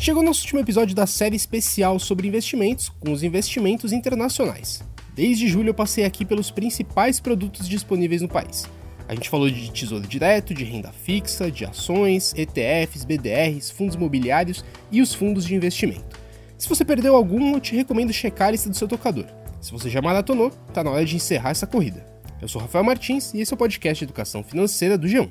Chegou nosso último episódio da série especial sobre investimentos com os investimentos internacionais. Desde julho eu passei aqui pelos principais produtos disponíveis no país. A gente falou de tesouro direto, de renda fixa, de ações, ETFs, BDRs, fundos imobiliários e os fundos de investimento. Se você perdeu algum, eu te recomendo checar a lista do seu tocador. Se você já maratonou, tá na hora de encerrar essa corrida. Eu sou Rafael Martins e esse é o podcast de educação financeira do G1.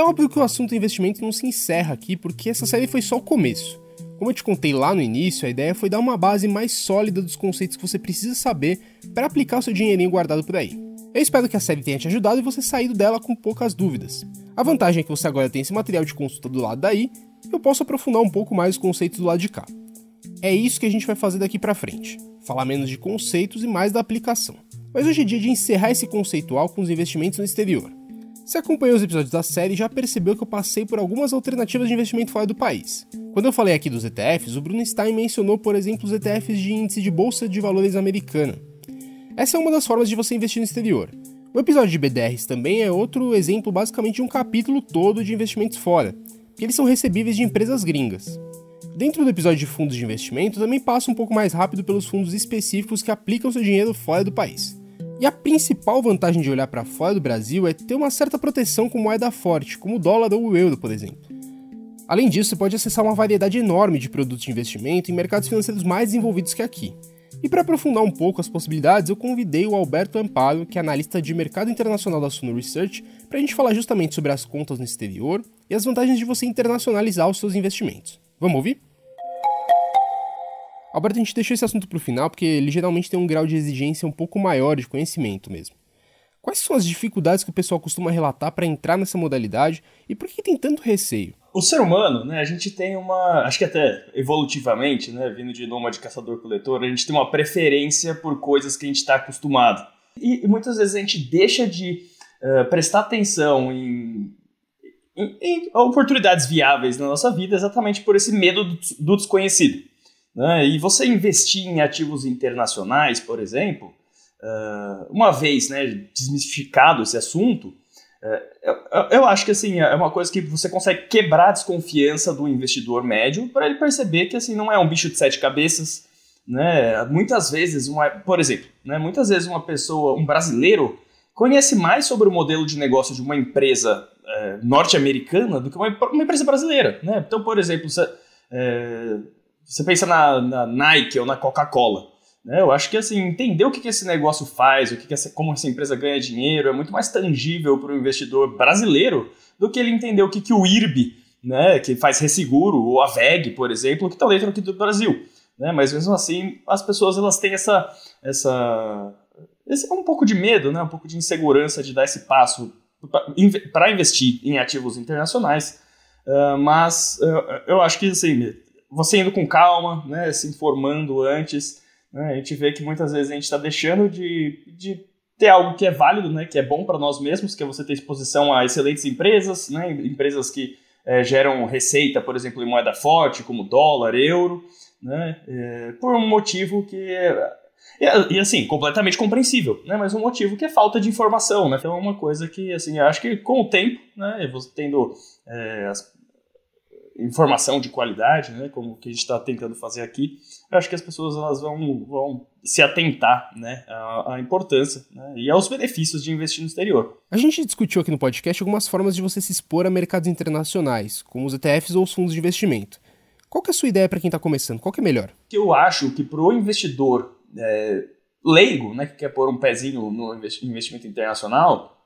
É óbvio que o assunto investimento não se encerra aqui, porque essa série foi só o começo. Como eu te contei lá no início, a ideia foi dar uma base mais sólida dos conceitos que você precisa saber para aplicar o seu dinheirinho guardado por aí. Eu espero que a série tenha te ajudado e você saído dela com poucas dúvidas. A vantagem é que você agora tem esse material de consulta do lado daí, e eu posso aprofundar um pouco mais os conceitos do lado de cá. É isso que a gente vai fazer daqui para frente. Falar menos de conceitos e mais da aplicação. Mas hoje é dia de encerrar esse conceitual com os investimentos no exterior. Se acompanhou os episódios da série, já percebeu que eu passei por algumas alternativas de investimento fora do país. Quando eu falei aqui dos ETFs, o Bruno Stein mencionou, por exemplo, os ETFs de índice de bolsa de valores americana. Essa é uma das formas de você investir no exterior. O episódio de BDRs também é outro exemplo, basicamente, de um capítulo todo de investimentos fora, que eles são recebíveis de empresas gringas. Dentro do episódio de fundos de investimento, também passa um pouco mais rápido pelos fundos específicos que aplicam seu dinheiro fora do país. E a principal vantagem de olhar para fora do Brasil é ter uma certa proteção com moeda forte, como o dólar ou o euro, por exemplo. Além disso, você pode acessar uma variedade enorme de produtos de investimento em mercados financeiros mais desenvolvidos que aqui. E para aprofundar um pouco as possibilidades, eu convidei o Alberto Amparo, que é analista de mercado internacional da Suno Research, para a gente falar justamente sobre as contas no exterior e as vantagens de você internacionalizar os seus investimentos. Vamos ouvir? Alberto, a gente deixou esse assunto para o final porque ele geralmente tem um grau de exigência um pouco maior de conhecimento mesmo. Quais são as dificuldades que o pessoal costuma relatar para entrar nessa modalidade e por que tem tanto receio? O ser humano, né, a gente tem uma, acho que até evolutivamente, né, vindo de nômade caçador-coletor, a gente tem uma preferência por coisas que a gente está acostumado. E, e, muitas vezes a gente deixa de uh, prestar atenção em, em, em, oportunidades viáveis na nossa vida exatamente por esse medo do, do desconhecido. Né? E você investir em ativos internacionais, por exemplo, uh, uma vez né, desmistificado esse assunto, uh, eu, acho que assim, é uma coisa que você consegue quebrar a desconfiança do investidor médio para ele perceber que assim, não é um bicho de sete cabeças. Né? Muitas vezes, uma, por exemplo, né, muitas vezes uma pessoa, um brasileiro, conhece mais sobre o modelo de negócio de uma empresa é, norte-americana do que uma, uma, empresa brasileira. Né? Então, por exemplo, é, você pensa na, na Nike ou na Coca-Cola. Né? Eu acho que assim, entender o que, que esse negócio faz, o que, que essa, como essa empresa ganha dinheiro, é muito mais tangível para o investidor brasileiro do que ele entender o que, que o IRB, né, que faz resseguro, ou a VEG, por exemplo, que está dentro aqui do Brasil. Né? Mas mesmo assim, as pessoas elas têm essa, essa, esse, um pouco de medo, né? um pouco de insegurança de dar esse passo para investir em ativos internacionais. Uh, mas uh, eu acho que assim, você indo com calma, né, se informando antes, né, a gente vê que muitas vezes a gente está deixando de, de ter algo que é válido, né, que é bom para nós mesmos, que é você ter exposição a excelentes empresas, né, empresas que é, geram receita, por exemplo, em moeda forte, como dólar, euro, né, é, por um motivo que é, e, assim, completamente compreensível, né? Mas um motivo que é falta de informação, né? Então é uma coisa que, assim, acho que com o tempo, né? Você tendo é, as, informação de qualidade, né, como que a gente está tentando fazer aqui, eu acho que as pessoas elas vão, vão se atentar né, à, à importância né, e aos benefícios de investir no exterior. A gente discutiu aqui no podcast algumas formas de você se expor a mercados internacionais, como os ETFs ou os fundos de investimento. Qual que é a sua ideia para quem está começando? Qual que é melhor? Eu acho que para o investidor é, leigo, né, que quer pôr um pezinho no investimento internacional,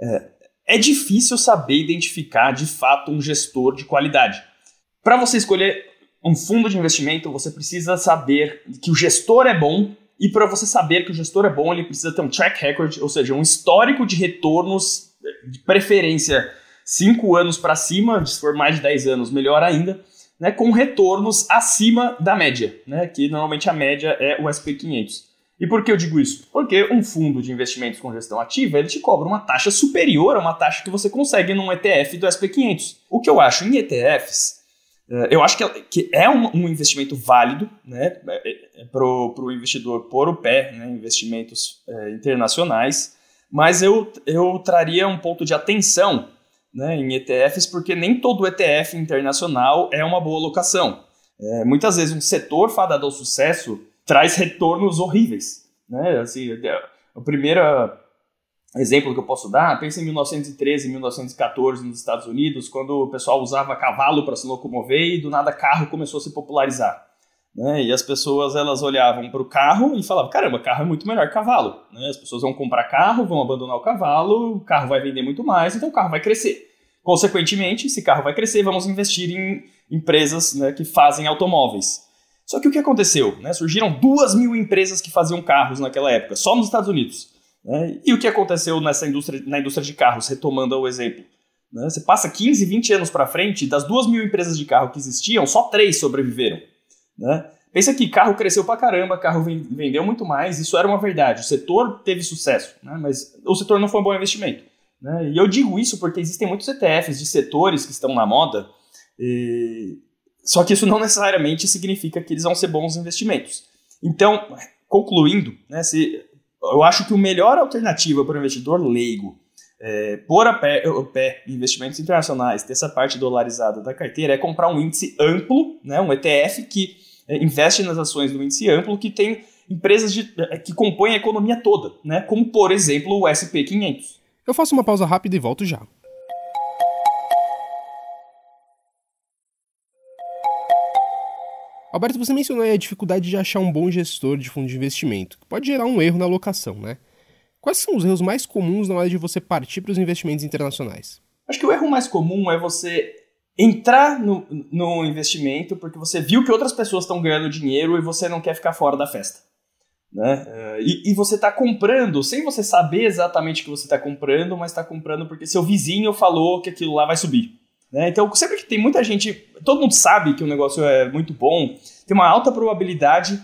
é, é difícil saber identificar de fato um gestor de qualidade. Para você escolher um fundo de investimento, você precisa saber que o gestor é bom e para você saber que o gestor é bom, ele precisa ter um track record, ou seja, um histórico de retornos, de preferência 5 anos para cima, se for mais de 10 anos, melhor ainda, né, com retornos acima da média, né, que normalmente a média é o SP500. E por que eu digo isso? Porque um fundo de investimentos com gestão ativa, ele te cobra uma taxa superior a uma taxa que você consegue num ETF do SP500. O que eu acho em ETFs, eh, eu acho que é um investimento válido né, é, é, para o investidor pôr o pé né, em investimentos é, internacionais, mas eu, eu traria um ponto de atenção né, em ETFs, porque nem todo ETF internacional é uma boa alocação. É, muitas vezes um setor fadado ao sucesso traz retornos horríveis. Né? Assim, o primeiro exemplo que eu posso dar, pensa em 1913, 1914 nos Estados Unidos, quando o pessoal usava cavalo para se locomover e do nada carro começou a se popularizar. Né? E as pessoas elas olhavam para o carro e falavam: caramba, carro é muito melhor que cavalo. Né? As pessoas vão comprar carro, vão abandonar o cavalo, o carro vai vender muito mais, então o carro vai crescer. Consequentemente, se carro vai crescer, vamos investir em empresas né, que fazem automóveis. Só que o que aconteceu? Né? Surgiram duas mil empresas que faziam carros naquela época, só nos Estados Unidos. Né? E o que aconteceu nessa indústria, na indústria de carros, retomando o exemplo? Né? Você passa 15, 20 anos para frente, das duas mil empresas de carro que existiam, só três sobreviveram. Né? Pensa que carro cresceu pra caramba, carro vendeu muito mais, isso era uma verdade. O setor teve sucesso, né? mas o setor não foi um bom investimento. Né? E eu digo isso porque existem muitos ETFs de setores que estão na moda, e... só que isso não necessariamente significa que eles vão ser bons investimentos. Então, concluindo, né, se, eu acho que a melhor alternativa para o investidor leigo é, pôr a pé, o pé em investimentos internacionais, ter essa parte dolarizada da carteira, é comprar um índice amplo, né, um ETF que é, investe nas ações do índice amplo que tem empresas de, é, que compõem a economia toda, né? como por exemplo o SP500. Eu faço uma pausa rápida e volto já. Alberto, você mencionou a dificuldade de achar um bom gestor de fundo de investimento, que pode gerar um erro na alocação, né? Quais são os erros mais comuns na hora de você partir para os investimentos internacionais? Acho que o erro mais comum é você entrar no, no investimento porque você viu que outras pessoas estão ganhando dinheiro e você não quer ficar fora da festa. Né? Eh, e, e você está comprando sem você saber exatamente o que você está comprando, mas está comprando porque seu vizinho falou que aquilo lá vai subir. Né? Então, sempre que tem muita gente, todo mundo sabe que o negócio é muito bom, tem uma alta probabilidade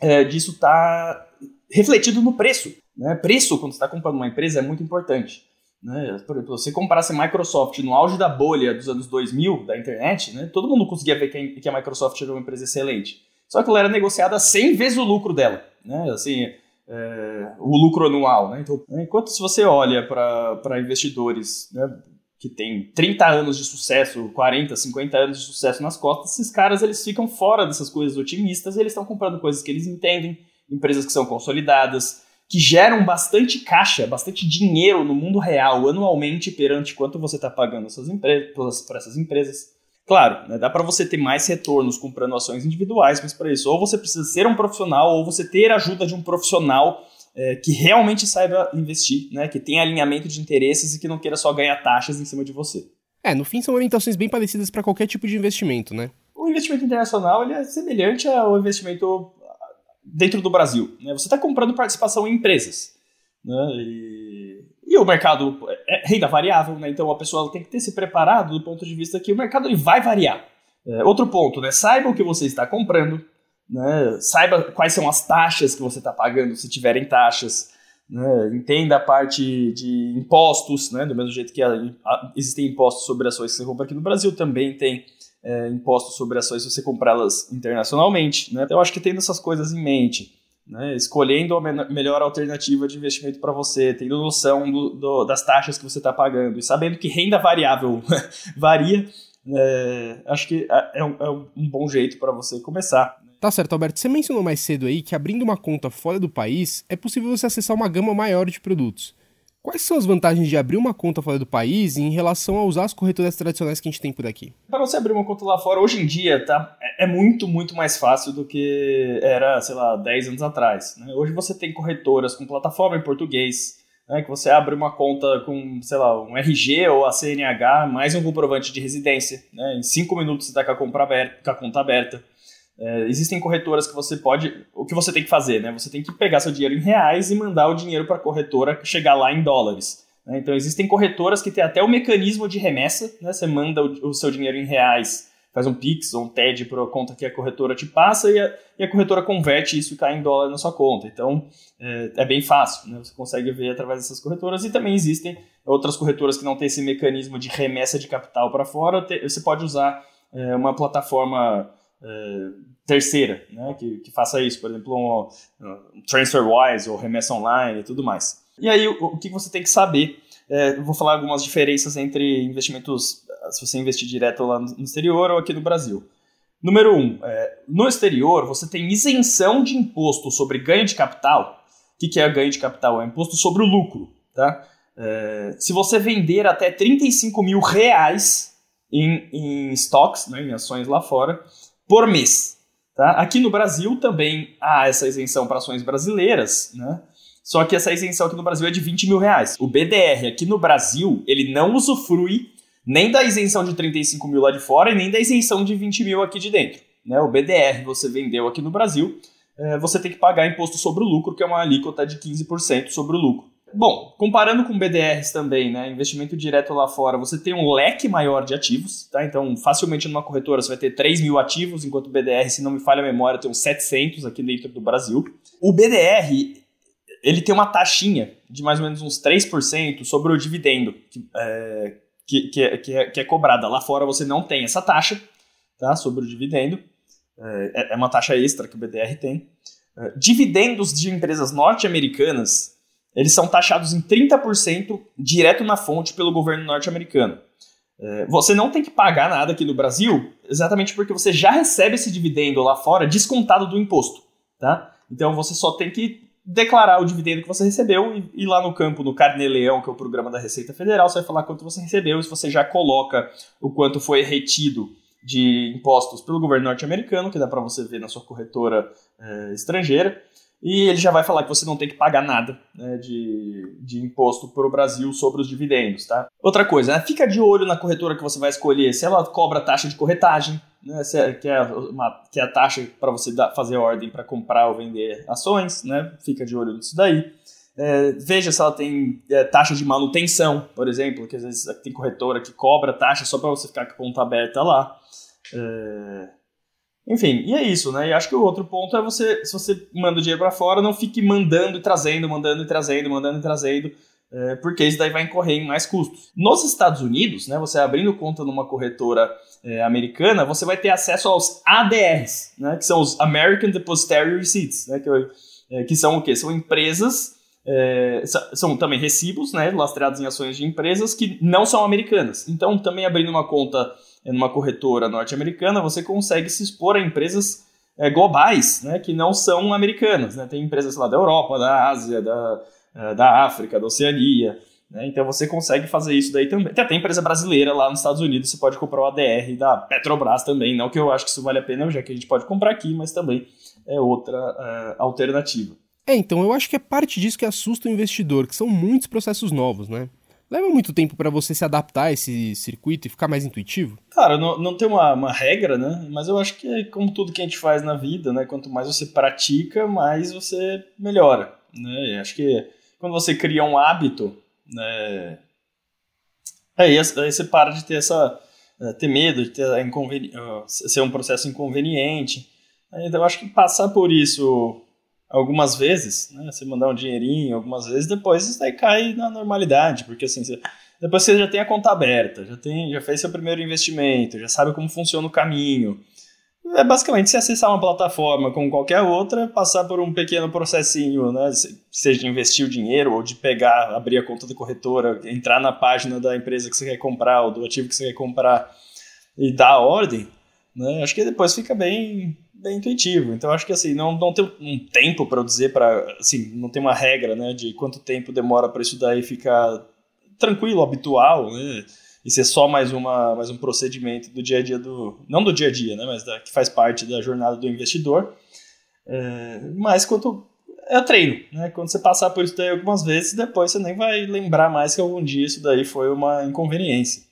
é, disso estar tá refletido no preço. Né? Preço, quando você está comprando uma empresa, é muito importante. Né? Por exemplo, se você comparasse a Microsoft no auge da bolha dos anos 2000 da internet, né? todo mundo conseguia ver que a Microsoft era uma empresa excelente. Só que ela era negociada 100 vezes o lucro dela. Né? Assim, é, o lucro anual. Né? Então, enquanto se você olha para investidores né, que têm 30 anos de sucesso, 40, 50 anos de sucesso nas costas, esses caras eles ficam fora dessas coisas otimistas, eles estão comprando coisas que eles entendem, empresas que são consolidadas, que geram bastante caixa, bastante dinheiro no mundo real anualmente perante quanto você está pagando para essas empresas. Claro, né, dá para você ter mais retornos comprando ações individuais, mas para isso ou você precisa ser um profissional ou você ter a ajuda de um profissional é, que realmente saiba investir, né, que tenha alinhamento de interesses e que não queira só ganhar taxas em cima de você. É, no fim são orientações bem parecidas para qualquer tipo de investimento, né? O investimento internacional ele é semelhante ao investimento dentro do Brasil. Né? Você está comprando participação em empresas. Né? E, e, o mercado é renda variável, né? então a pessoa tem que ter se preparado do ponto de vista que o mercado ele vai variar. É, outro ponto, né? saiba o que você está comprando, né? saiba quais são as taxas que você está pagando, se tiverem taxas. Né? Entenda a parte de impostos, né? do mesmo jeito que a, a, existem impostos sobre ações que você compra aqui no Brasil, também tem é, impostos sobre ações se você comprá-las internacionalmente. Né? Então, eu acho que tendo essas coisas em mente, né? escolhendo a melhor alternativa de investimento para você, tendo noção do, do, das taxas que você está pagando e sabendo que renda variável varia, é, acho que é, é um, é um bom jeito para você começar. Tá certo, Alberto. Você mencionou mais cedo aí que abrindo uma conta fora do país é possível você acessar uma gama maior de produtos. Quais são as vantagens de abrir uma conta fora do país em relação a usar as corretoras tradicionais que a gente tem por aqui? Para você abrir uma conta lá fora, hoje em dia, tá, é muito, muito mais fácil do que era, sei lá, 10 anos atrás. Né? Hoje você tem corretoras com plataforma em português, né, que você abre uma conta com, sei lá, um RG ou a CNH, mais um comprovante de residência. Né? Em 5 minutos você está com com a conta aberta. É, existem corretoras que você pode. O que você tem que fazer, né? Você tem que pegar seu dinheiro em reais e mandar o dinheiro para a corretora chegar lá em dólares. Né? Então, existem corretoras que têm até o mecanismo de remessa, né? Você manda o, o seu dinheiro em reais, faz um Pix ou um TED para a conta que a corretora te passa e a, e a corretora converte isso e cai em dólar na sua conta. Então, é, é bem fácil, né? Você consegue ver através dessas corretoras e também existem outras corretoras que não têm esse mecanismo de remessa de capital para fora. Você pode usar é, uma plataforma terceira, né, que, que, faça isso, por exemplo, um, um TransferWise ou remessa online e tudo mais. E aí, o, o, que você tem que saber É, vou falar algumas diferenças entre investimentos, se você investir direto lá no exterior ou aqui no Brasil. Número um, é, no exterior você tem isenção de imposto sobre ganho de capital. O que, que é ganho de capital? É imposto sobre o lucro. Tá? É, se você vender até 35 mil reais em, em stocks, né, em ações lá fora, por mês. Tá? Aqui no Brasil também há essa isenção para ações brasileiras, né? Só que essa isenção aqui no Brasil é de 20 mil reais. O BDR aqui no Brasil, ele não usufrui nem da isenção de 35 mil lá de fora e nem da isenção de 20 mil aqui de dentro. Né? O BDR você vendeu aqui no Brasil, é, você tem que pagar imposto sobre o lucro, que é uma alíquota de 15% sobre o lucro. Bom, comparando com BDRs também, né, investimento direto lá fora, você tem um leque maior de ativos, tá? Então, facilmente numa corretora você vai ter 3 mil ativos, enquanto o BDR, se não me falha a memória, tem uns 700 aqui dentro do Brasil. O BDR, ele tem uma taxinha de mais ou menos uns 3% sobre o dividendo que, é, que, que, é, que, é, que é cobrada. Lá fora você não tem essa taxa tá, sobre o dividendo, é, é uma taxa extra que o BDR tem. É, dividendos de empresas norte-americanas, eles são taxados em 30% direto na fonte pelo governo norte-americano. É, você não tem que pagar nada aqui no Brasil, exatamente porque você já recebe esse dividendo lá fora descontado do imposto. Tá? Então você só tem que declarar o dividendo que você recebeu e ir lá no campo, no Carnê-Leão, que é o programa da Receita Federal, você vai falar quanto você recebeu e se você já coloca o quanto foi retido de impostos pelo governo norte-americano, que dá para você ver na sua corretora é, estrangeira, e ele já vai falar que você não tem que pagar nada né, de, de imposto para o Brasil sobre os dividendos, tá? Outra coisa, né, fica de olho na corretora que você vai escolher, se ela cobra taxa de corretagem, né, é, que, é uma, que é a taxa para você dar, fazer ordem para comprar ou vender ações, né, fica de olho nisso daí. É, veja se ela tem é, taxa de manutenção, por exemplo, que às vezes tem corretora que cobra taxa só para você ficar com a conta aberta lá. É... Enfim, e é isso, né? E acho que o outro ponto é você, se você manda o dinheiro para fora, não fique mandando e trazendo, mandando e trazendo, mandando e trazendo é, porque isso daí vai incorrer em mais custos. Nos Estados Unidos, né, você abrindo conta numa corretora é, americana, você vai ter acesso aos ADRs, né, que são os American Depositary Receipts, né, que, é, que são o quê? São empresas, é, são também recibos, né, lastreados em ações de empresas que não são americanas. Então, também abrindo uma conta numa corretora norte-americana, você consegue se expor a empresas é, globais, né, que não são americanas. Né? Tem empresas lá da Europa, da Ásia, da, eh, da África, da Oceania. Né? Então você consegue fazer isso daí também. Tem até empresa brasileira lá nos Estados Unidos, você pode comprar o ADR da Petrobras também. Não que eu acho que isso vale a pena, já que a gente pode comprar aqui, mas também é outra uh, alternativa. É, então eu acho que é parte disso que assusta o investidor, que são muitos processos novos, né? Leva muito tempo para você se adaptar a esse circuito e ficar mais intuitivo? Cara, não, não tem uma, uma, regra, né? Mas eu acho que é como tudo que a gente faz na vida, né? Quanto mais você pratica, mais você melhora, né? Acho que quando você cria um hábito, né, aí, aí você para de ter essa é, ter medo de ter inconveni ser um processo inconveniente. Então eu acho que passar por isso algumas vezes, né, você mandar um dinheirinho algumas vezes, depois isso daí cai na normalidade, porque assim, você, depois você já tem a conta aberta, já tem, já fez seu primeiro investimento, já sabe como funciona o caminho, é basicamente se acessar uma plataforma como qualquer outra, passar por um pequeno processinho, né? Seja de investir o dinheiro ou de pegar, abrir a conta da corretora, entrar na página da empresa que você quer comprar ou do ativo que você quer comprar e dar a ordem, né? Acho que depois fica bem, bem intuitivo. Então acho que assim, não, não tem um tempo para dizer para, assim, não tem uma regra, né, de quanto tempo demora para isso daí ficar tranquilo, habitual, né? e ser só mais, uma, mais um procedimento do dia a dia do. Não do dia a dia, né? Mas da, que faz parte da jornada do investidor. É, mas quanto. É treino, né? Quando você passar por isso daí algumas vezes, depois você nem vai lembrar mais que algum dia isso daí foi uma inconveniência.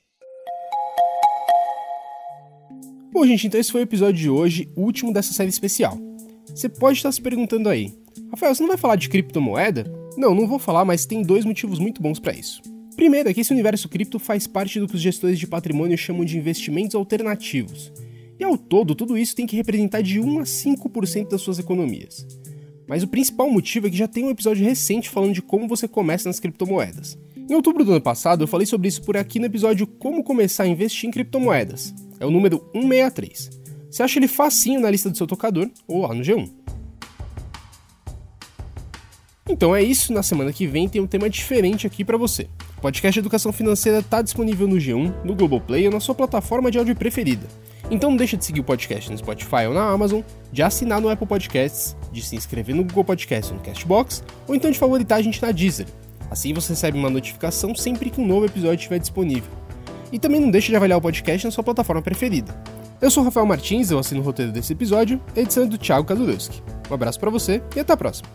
Bom, gente, então esse foi o episódio de hoje, último dessa série especial. Você pode estar se perguntando aí, Rafael, você não vai falar de criptomoeda? Não, não vou falar, mas tem dois motivos muito bons para isso. Primeiro é que esse universo cripto faz parte do que os gestores de patrimônio chamam de investimentos alternativos. E ao todo, tudo isso tem que representar de 1 a 5% das suas economias. Mas o principal motivo é que já tem um episódio recente falando de como você começa nas criptomoedas. Em outubro do ano passado, eu falei sobre isso por aqui no episódio Como Começar a Investir em Criptomoedas. É o número 163. Você acha ele facinho na lista do seu tocador ou lá no G1. Então é isso, na semana que vem tem um tema diferente aqui para você. podcast Educação Financeira está disponível no G1, no Globoplay ou na sua plataforma de áudio preferida. Então não deixa de seguir o podcast no Spotify ou na Amazon, de assinar no Apple Podcasts, de se inscrever no Google Podcasts ou no Castbox, ou então de favoritar a gente na Deezer. Assim você recebe uma notificação sempre que um novo episódio estiver disponível. E também não deixe de avaliar o podcast na sua plataforma preferida. Eu sou Rafael Martins, eu assino o roteiro desse episódio, edição é do Thiago Kadurowski. Um abraço para você e até a próxima.